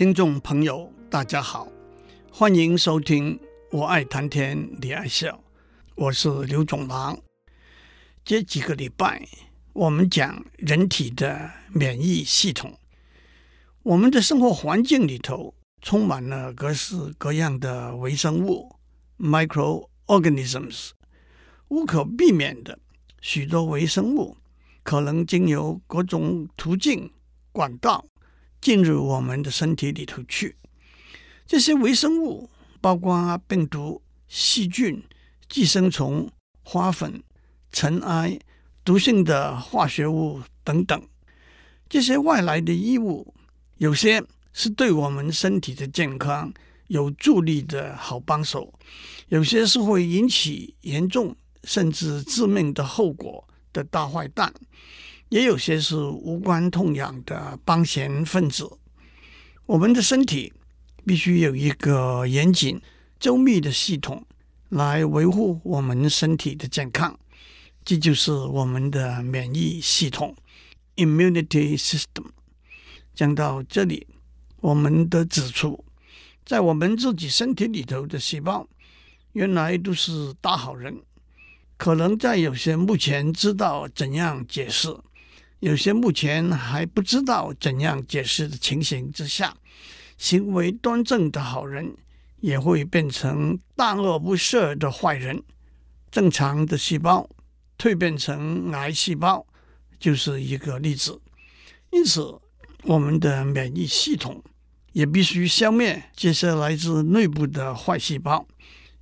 听众朋友，大家好，欢迎收听《我爱谈天，你爱笑》，我是刘总郎。这几个礼拜，我们讲人体的免疫系统。我们的生活环境里头充满了各式各样的微生物 （microorganisms），无可避免的，许多微生物可能经由各种途径、管道进入我们的身体里头去。这些微生物包括病毒、细菌、寄生虫、花粉、尘埃、毒性的化学物等等。这些外来的衣物，有些是对我们身体的健康有助力的好帮手，有些是会引起严重甚至致命的后果的大坏蛋，也有些是无关痛痒的帮闲分子。我们的身体必须有一个严谨周密的系统来维护我们身体的健康，这就是我们的免疫系统 （immunity system）。讲到这里，我们得指出，在我们自己身体里头的细胞，原来都是大好人。可能在有些目前知道怎样解释，有些目前还不知道怎样解释的情形之下，行为端正的好人也会变成大恶不赦的坏人。正常的细胞蜕变成癌细胞，就是一个例子。因此，我们的免疫系统也必须消灭这些来自内部的坏细胞。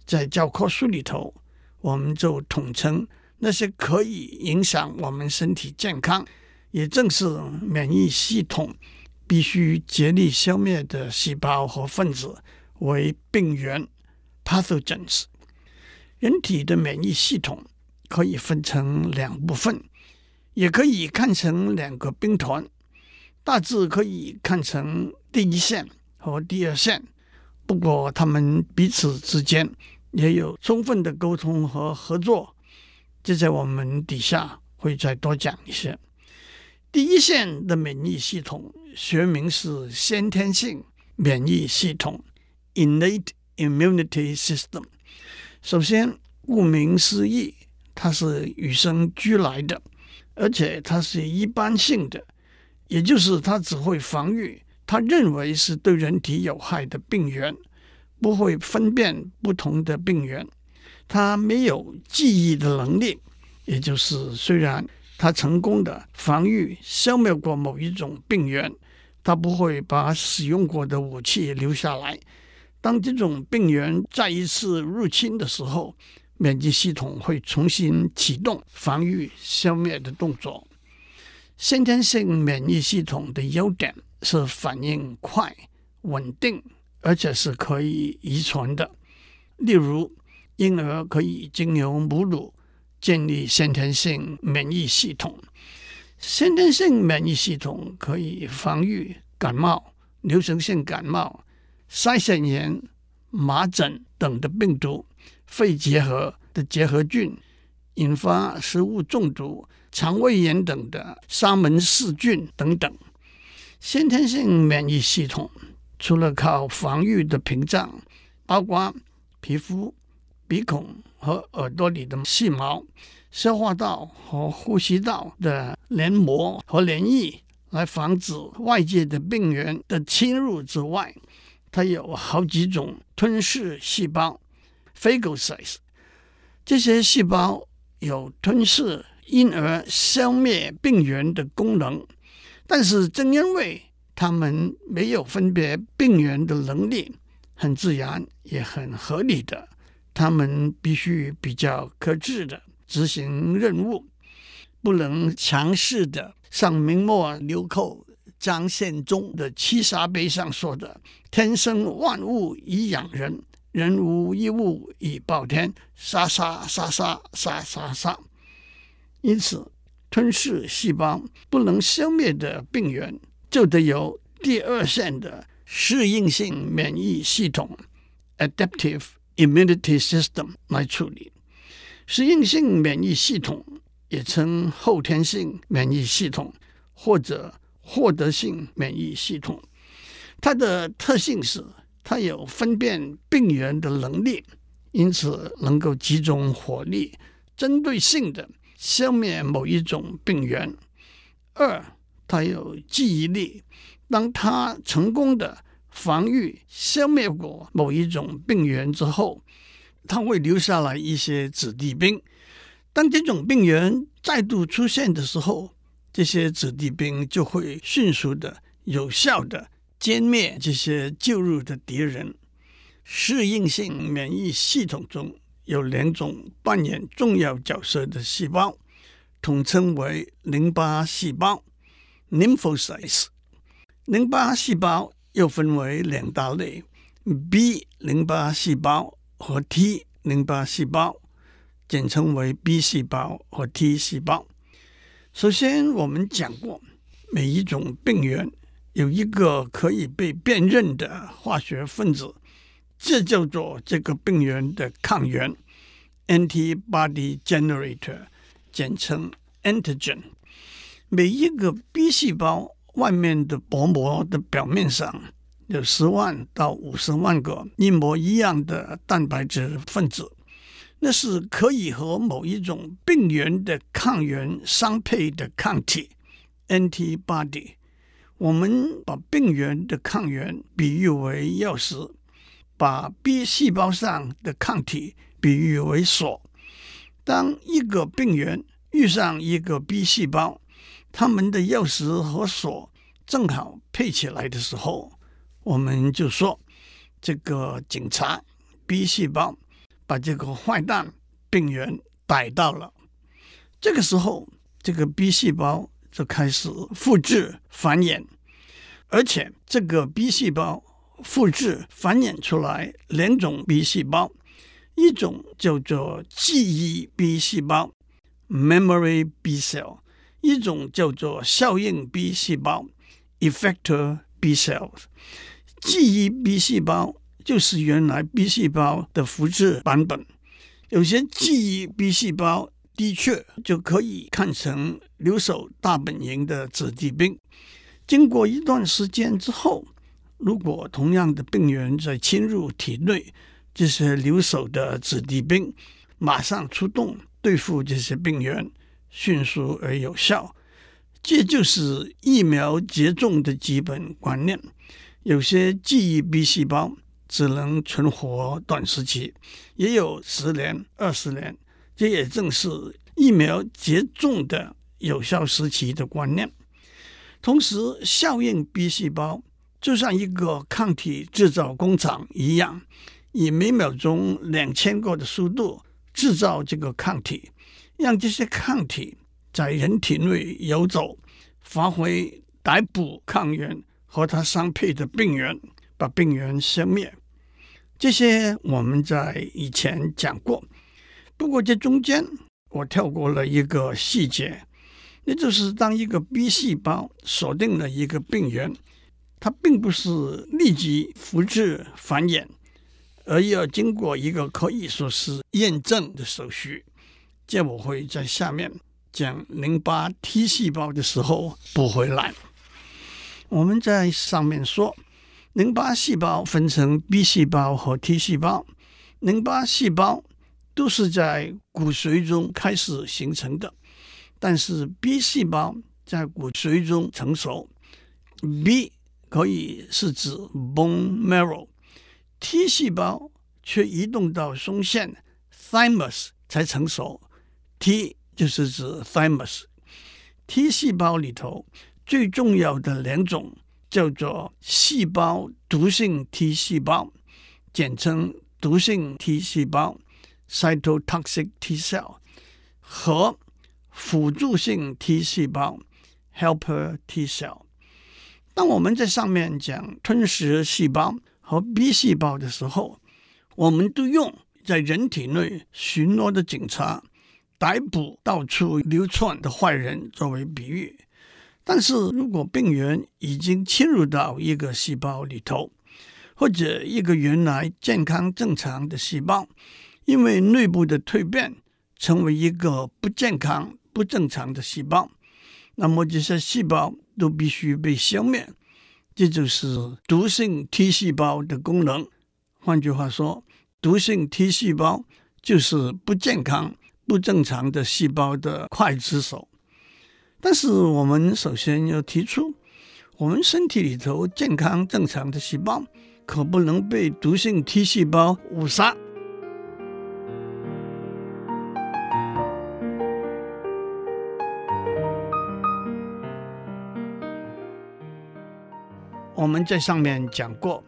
在教科书里头，我们就统称那些可以影响我们身体健康，也正是免疫系统必须竭力消灭的细胞和分子为病原 （pathogens）。人体的免疫系统可以分成两部分，也可以看成两个兵团。大致可以看成第一线和第二线，不过他们彼此之间也有充分的沟通和合作。这在我们底下会再多讲一些。第一线的免疫系统学名是先天性免疫系统 （innate immunity system）。首先，顾名思义，它是与生俱来的，而且它是一般性的。也就是它只会防御它认为是对人体有害的病原，不会分辨不同的病原。他没有记忆的能力，也就是虽然他成功的防御消灭过某一种病原，他不会把使用过的武器留下来。当这种病原再一次入侵的时候，免疫系统会重新启动防御消灭的动作。先天性免疫系统的优点是反应快、稳定，而且是可以遗传的。例如，婴儿可以经由母乳建立先天性免疫系统。先天性免疫系统可以防御感冒、流行性感冒、腮腺炎、麻疹等的病毒、肺结核的结核菌，引发食物中毒。肠胃炎等的沙门氏菌等等，先天性免疫系统除了靠防御的屏障，包括皮肤、鼻孔和耳朵里的细毛、消化道和呼吸道的黏膜和黏液，来防止外界的病原的侵入之外，它有好几种吞噬细胞 （phagocytes）。这些细胞有吞噬。因而消灭病原的功能，但是正因为他们没有分别病原的能力，很自然也很合理的，他们必须比较克制的执行任务，不能强势的像明末流寇张献忠的《七杀碑》上说的：“天生万物以养人，人无一物以报天，杀杀杀杀杀杀杀。”因此，吞噬细胞不能消灭的病原，就得由第二线的适应性免疫系统 （adaptive immunity system） 来处理。适应性免疫系统也称后天性免疫系统或者获得性免疫系统。它的特性是它有分辨病原的能力，因此能够集中火力，针对性的消灭某一种病原。二，它有记忆力，当它成功的防御消灭过某一种病原之后，它会留下来一些子弟兵。当这种病原再度出现的时候，这些子弟兵就会迅速的、有效的歼灭这些旧入的敌人。适应性免疫系统中有两种扮演重要角色的细胞，统称为淋巴细胞 （lymphocytes）。淋巴细胞又分为两大类：B 淋巴细胞和 T 淋巴细胞，简称为 B 细胞和 T 细胞。首先，我们讲过，每一种病原有一个可以被辨认的化学分子，这叫做这个病原的抗原 （antibody generator），简称 antigen。每一个 B 细胞外面的薄膜的表面上有十万到五十万个一模一样的蛋白质分子。那是可以和某一种病原的抗原相配的抗体 （antibody）。我们把病原的抗原比喻为钥匙，把 B 细胞上的抗体比喻为锁。当一个病原遇上一个 B 细胞，他们的钥匙和锁正好配起来的时候，我们就说这个警察 B 细胞。把这个坏蛋病原逮到了，这个时候，这个 B 细胞就开始复制繁衍，而且这个 B 细胞复制繁衍出来两种 B 细胞，一种叫做记忆 B 细胞 （memory B cell），一种叫做效应 B 细胞 （effector B cells）。记忆 B 细胞。就是原来 B 细胞的复制版本，有些记忆 B 细胞的确就可以看成留守大本营的子弟兵。经过一段时间之后，如果同样的病原再侵入体内，这些留守的子弟兵马上出动对付这些病原，迅速而有效。这就是疫苗接种的基本观念。有些记忆 B 细胞。只能存活短时期，也有十年、二十年，这也正是疫苗接种的有效时期的观念。同时，效应 B 细胞就像一个抗体制造工厂一样，以每秒钟两千个的速度制造这个抗体，让这些抗体在人体内游走，发挥逮捕抗原和它相配的病原。把病原消灭，这些我们在以前讲过。不过这中间我跳过了一个细节，那就是当一个 B 细胞锁定了一个病原，它并不是立即复制繁衍，而要经过一个可以说是验证的手续。这我会在下面讲淋巴 T 细胞的时候补回来。我们在上面说。淋巴细胞分成 B 细胞和 T 细胞。淋巴细胞都是在骨髓中开始形成的，但是 B 细胞在骨髓中成熟。B 可以是指 bone marrow，T 细胞却移动到胸腺 thymus 才成熟。T 就是指 thymus。T 细胞里头最重要的两种。叫做细胞毒性 T 细胞，简称毒性 T 细胞 （cytotoxic T cell） 和辅助性 T 细胞 （helper T cell）。当我们在上面讲吞噬细胞和 B 细胞的时候，我们都用在人体内巡逻的警察、逮捕到处流窜的坏人作为比喻。但是如果病原已经侵入到一个细胞里头，或者一个原来健康正常的细胞，因为内部的蜕变成为一个不健康、不正常的细胞，那么这些细胞都必须被消灭。这就是毒性 T 细胞的功能。换句话说，毒性 T 细胞就是不健康、不正常的细胞的刽子手。但是，我们首先要提出，我们身体里头健康正常的细胞可不能被毒性 T 细胞误杀。我们在上面讲过，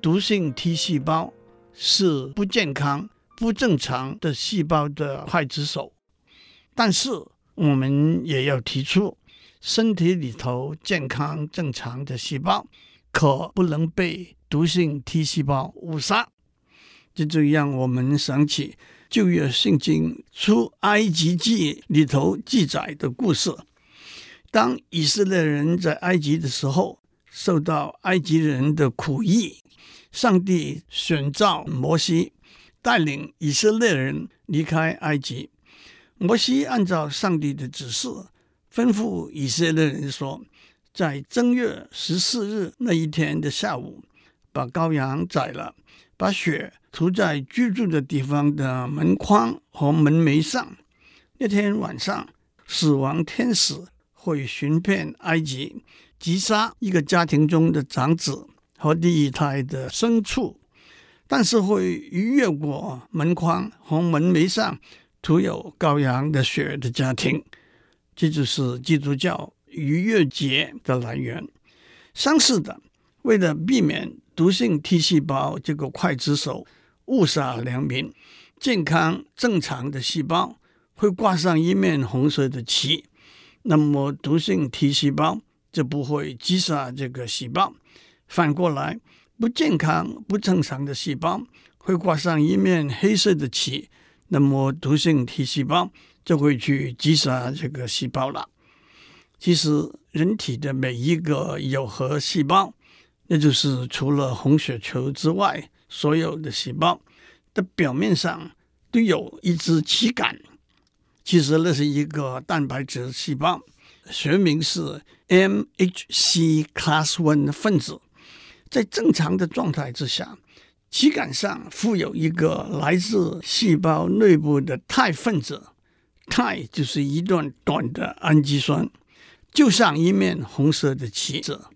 毒性 T 细胞是不健康、不正常的细胞的刽子手。但是，我们也要提出，身体里头健康正常的细胞可不能被毒性 T 细胞误杀。这就让我们想起旧约圣经出埃及记里头记载的故事：当以色列人在埃及的时候。受到埃及人的苦役，上帝选召摩西带领以色列人离开埃及。摩西按照上帝的指示，吩咐以色列人说，在正月十四日那一天的下午，把羔羊宰了，把血涂在居住的地方的门框和门楣上。那天晚上，死亡天使会寻遍埃及。击杀一个家庭中的长子和第一胎的牲畜，但是会逾越过门框和门楣上涂有羔羊的血的家庭，这就是基督教逾越节的来源。相似的，为了避免毒性 T 细胞这个刽子手误杀良民，健康正常的细胞会挂上一面红色的旗，那么毒性 T 细胞。就不会击杀这个细胞。反过来，不健康、不正常的细胞会挂上一面黑色的旗，那么毒性 T 细胞就会去击杀这个细胞了。其实，人体的每一个有核细胞，那就是除了红血球之外，所有的细胞的表面上都有一只旗杆。其实，那是一个蛋白质细胞。学名是 MHC Class One 分子，在正常的状态之下，旗杆上附有一个来自细胞内部的肽分子，肽就是一段短的氨基酸，就像一面红色的旗子。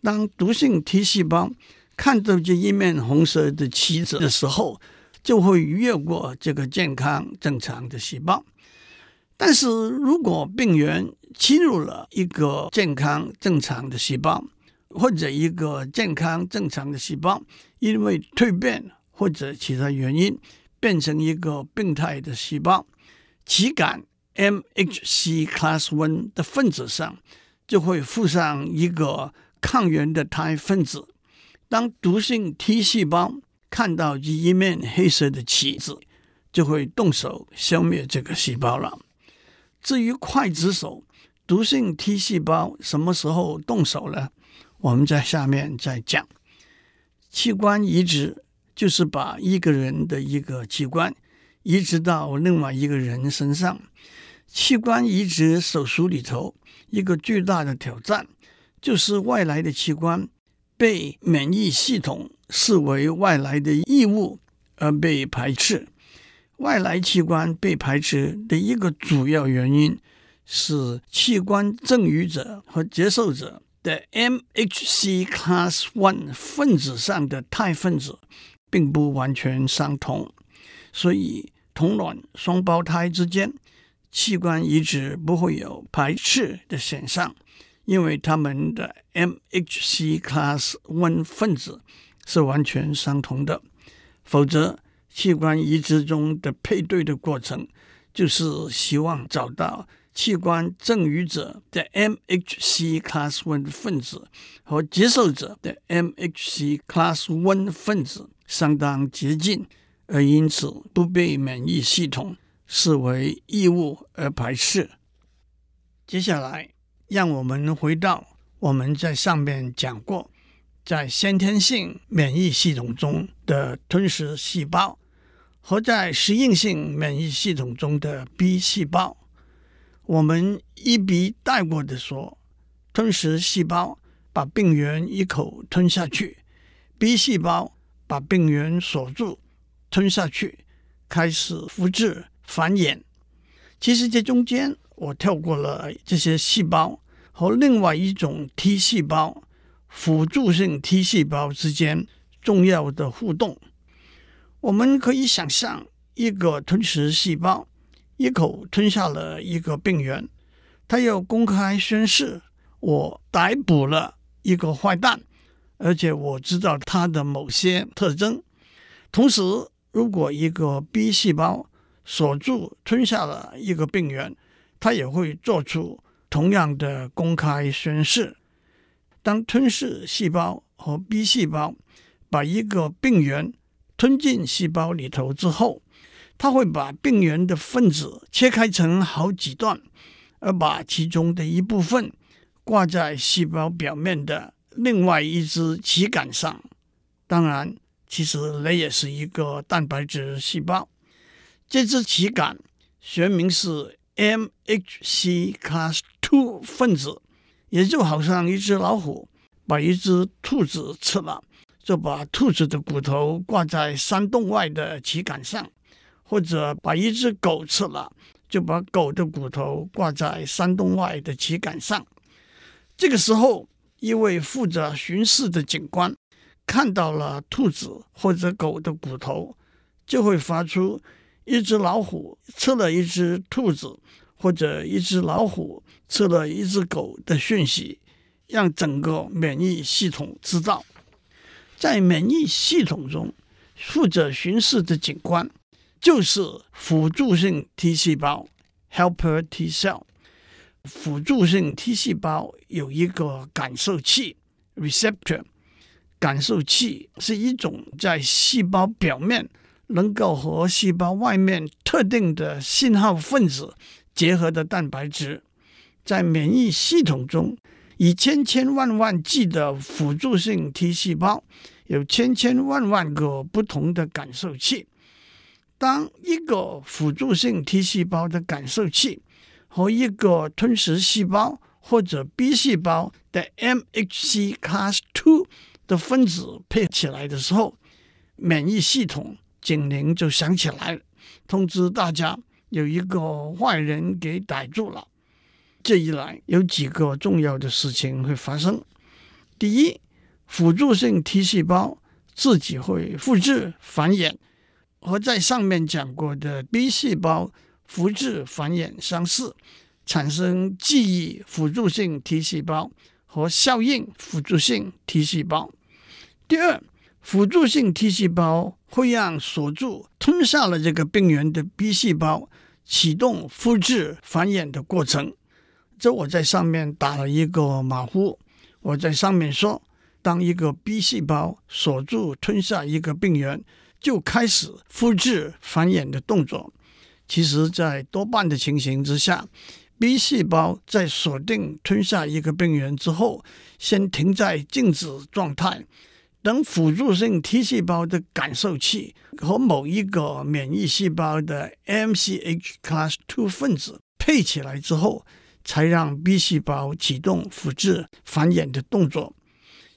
当毒性 T 细胞看到这一面红色的旗子的时候，就会越过这个健康正常的细胞。但是如果病原侵入了一个健康正常的细胞，或者一个健康正常的细胞因为蜕变或者其他原因变成一个病态的细胞，旗杆 MHC Class One 的分子上就会附上一个抗原的肽分子。当毒性 T 细胞看到这一面黑色的旗子，就会动手消灭这个细胞了。至于刽子手。毒性 T 细胞什么时候动手呢？我们在下面再讲。器官移植就是把一个人的一个器官移植到另外一个人身上。器官移植手术里头一个巨大的挑战，就是外来的器官被免疫系统视为外来的异物而被排斥。外来器官被排斥的一个主要原因。是器官赠与者和接受者的 MHC Class One 分子上的肽分子并不完全相同，所以同卵双胞胎之间器官移植不会有排斥的现象，因为他们的 MHC Class One 分子是完全相同的。否则，器官移植中的配对的过程就是希望找到。器官赠与者的 MHC Class One 分子和接受者的 MHC Class One 分子相当接近，而因此不被免疫系统视为异物而排斥。接下来，让我们回到我们在上面讲过，在先天性免疫系统中的吞噬细胞和在适应性免疫系统中的 B 细胞。我们一笔带过的说，吞噬细胞把病原一口吞下去，B 细胞把病原锁住吞下去，开始复制繁衍。其实这中间我跳过了这些细胞和另外一种 T 细胞辅助性 T 细胞之间重要的互动。我们可以想象一个吞食细胞一口吞下了一个病原，他要公开宣誓。我逮捕了一个坏蛋，而且我知道他的某些特征。同时，如果一个 B 细胞锁住吞下了一个病原，它也会做出同样的公开宣誓。当吞噬细胞和 B 细胞把一个病原吞进细胞里头之后，它会把病原的分子切开成好几段，而把其中的一部分。挂在细胞表面的另外一只旗杆上，当然，其实那也是一个蛋白质细胞。这只旗杆学名是 MHC class two 分子，也就好像一只老虎把一只兔子吃了，就把兔子的骨头挂在山洞外的旗杆上，或者把一只狗吃了，就把狗的骨头挂在山洞外的旗杆上。这个时候，一位负责巡视的警官看到了兔子或者狗的骨头，就会发出一只老虎吃了一只兔子，或者一只老虎吃了一只狗的讯息，让整个免疫系统知道。在免疫系统中，负责巡视的警官就是辅助性 T 细胞 （helper T cell）。辅助性 T 细胞有一个感受器 （receptor）。感受器是一种在细胞表面能够和细胞外面特定的信号分子结合的蛋白质。在免疫系统中，以千千万万计的辅助性 T 细胞有千千万万个不同的感受器。当一个辅助性 T 细胞的感受器和一个吞食细胞或者 B 细胞的 MHC Class two 的分子配起来的时候，免疫系统警铃就响起来，通知大家有一个坏人给逮住了。这一来有几个重要的事情会发生：第一，辅助性 T 细胞自己会复制繁衍，和在上面讲过的 B 细胞。复制繁衍相似，产生记忆辅助性 T 细胞和效应辅助性 T 细胞。第二，辅助性 T 细胞会让锁住吞下了这个病原的 B 细胞启动复制繁衍的过程。这我在上面打了一个马虎。我在上面说，当一个 B 细胞锁住吞下一个病原，就开始复制繁衍的动作。其实，在多半的情形之下，B 细胞在锁定吞下一个病原之后，先停在静止状态，等辅助性 T 细胞的感受器和某一个免疫细胞的 MCH Class two 分子配起来之后，才让 B 细胞启动复制繁衍的动作。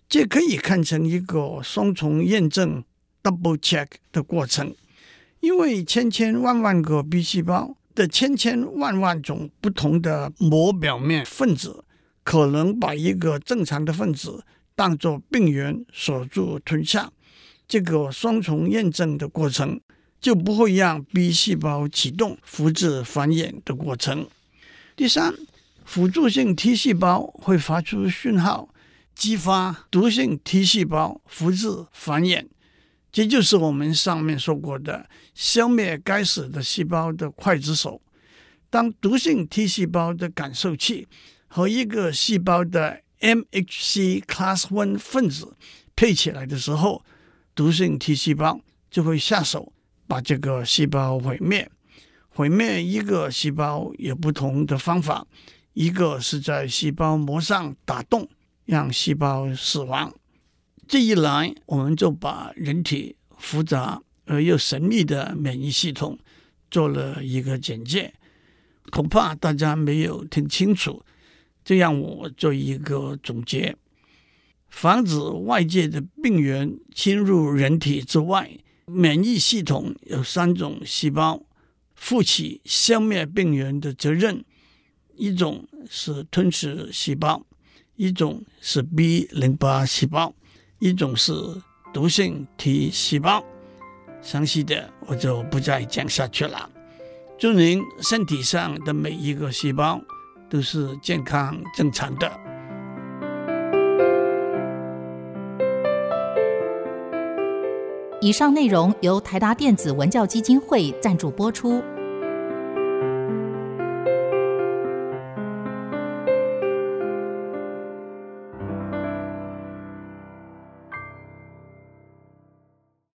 这可以看成一个双重验证 （double check） 的过程。因为千千万万个 B 细胞的千千万万种不同的膜表面分子，可能把一个正常的分子当作病原锁住吞下，这个双重验证的过程就不会让 B 细胞启动复制繁衍的过程。第三，辅助性 T 细胞会发出讯号，激发毒性 T 细胞复制繁衍。这就是我们上面说过的消灭该死的细胞的刽子手。当毒性 T 细胞的感受器和一个细胞的 MHC Class one 分子配起来的时候，毒性 T 细胞就会下手把这个细胞毁灭。毁灭一个细胞有不同的方法，一个是在细胞膜上打洞，让细胞死亡。这一来，我们就把人体复杂而又神秘的免疫系统做了一个简介，恐怕大家没有听清楚。这让我做一个总结：防止外界的病原侵入人体之外，免疫系统有三种细胞负起消灭病原的责任：一种是吞噬细胞，一种是 B 淋巴细胞，一种是毒性 T 细胞。详细的我就不再讲下去了。祝您身体上的每一个细胞都是健康正常的。以上内容由台达电子文教基金会赞助播出。